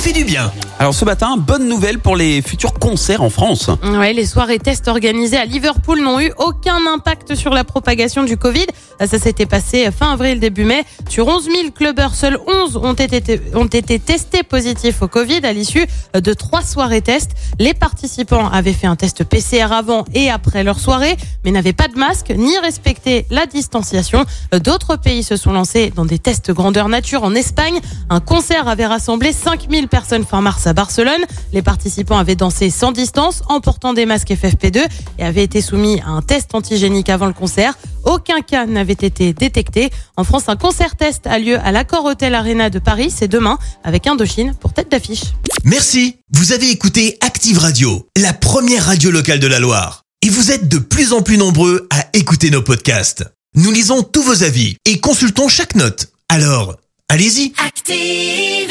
Fait du bien Alors ce matin, bonne nouvelle pour les futurs concerts en France. Ouais, les soirées tests organisées à Liverpool n'ont eu aucun impact sur la propagation du Covid. Ça s'était passé fin avril, début mai. Sur 11 000 clubbers, seuls 11 ont été, ont été testés positifs au Covid à l'issue de trois soirées tests. Les participants avaient fait un test PCR avant et après leur soirée, mais n'avaient pas de masque ni respecté la distanciation. D'autres pays se sont lancés dans des tests grandeur nature. En Espagne, un concert avait rassemblé 5000 personnes fin mars à Barcelone. Les participants avaient dansé sans distance en portant des masques FFP2 et avaient été soumis à un test antigénique avant le concert. Aucun cas n'avait été détecté. En France, un concert test a lieu à l'Accor Hotel Arena de Paris. C'est demain avec Indochine pour tête d'affiche. Merci. Vous avez écouté Active Radio, la première radio locale de la Loire. Et vous êtes de plus en plus nombreux à écouter nos podcasts. Nous lisons tous vos avis et consultons chaque note. Alors, allez-y. Active.